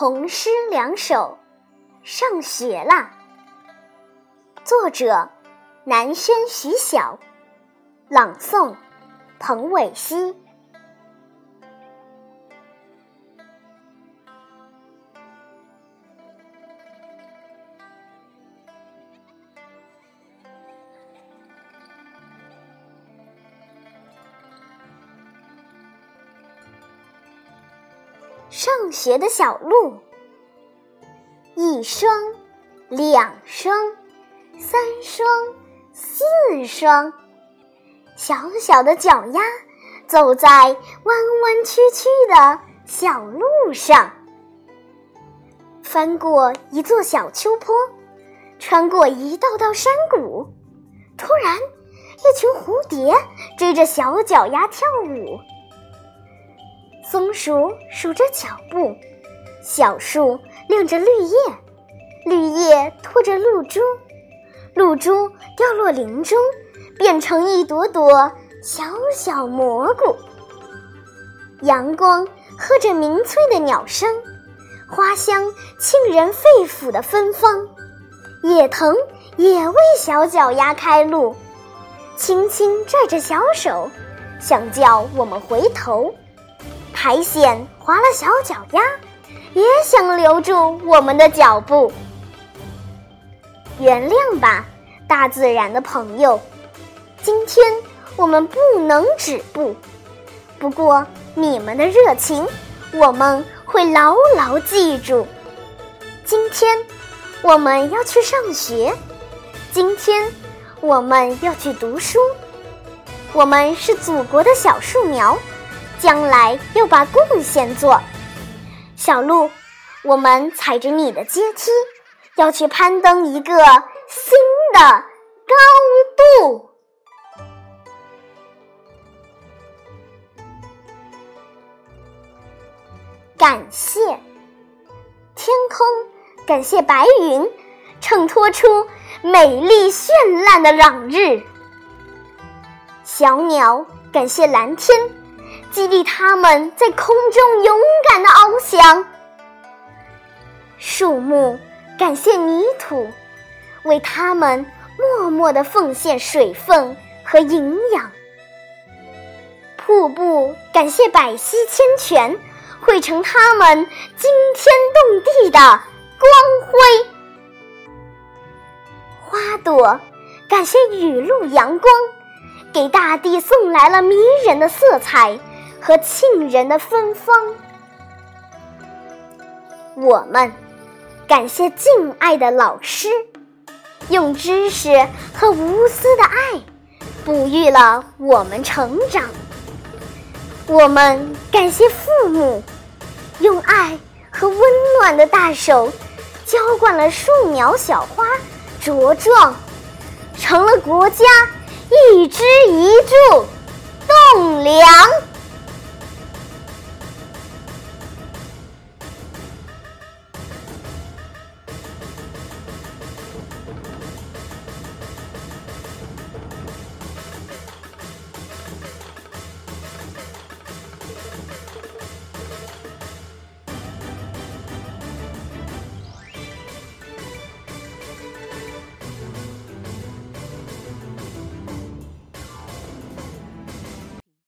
童诗两首，上学啦。作者：南轩徐晓，朗诵：彭伟熙。上学的小路，一双，两双，三双，四双，小小的脚丫走在弯弯曲曲的小路上，翻过一座小丘坡，穿过一道道山谷，突然，一群蝴蝶追着小脚丫跳舞。松鼠数着脚步，小树亮着绿叶，绿叶拖着露珠，露珠掉落林中，变成一朵朵小小蘑菇。阳光和着鸣翠的鸟声，花香沁人肺腑的芬芳，野藤也为小脚丫开路，轻轻拽着小手，想叫我们回头。苔藓划了小脚丫，也想留住我们的脚步。原谅吧，大自然的朋友，今天我们不能止步。不过你们的热情，我们会牢牢记住。今天我们要去上学，今天我们要去读书。我们是祖国的小树苗。将来要把贡献做，小鹿，我们踩着你的阶梯，要去攀登一个新的高度。感谢天空，感谢白云，衬托出美丽绚烂的朗日。小鸟，感谢蓝天。激励他们在空中勇敢的翱翔。树木感谢泥土，为他们默默的奉献水分和营养。瀑布感谢百溪千泉，汇成他们惊天动地的光辉。花朵感谢雨露阳光，给大地送来了迷人的色彩。和沁人的芬芳，我们感谢敬爱的老师，用知识和无私的爱，哺育了我们成长。我们感谢父母，用爱和温暖的大手，浇灌了树苗小花茁壮，成了国家一枝一柱栋梁。